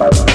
Thank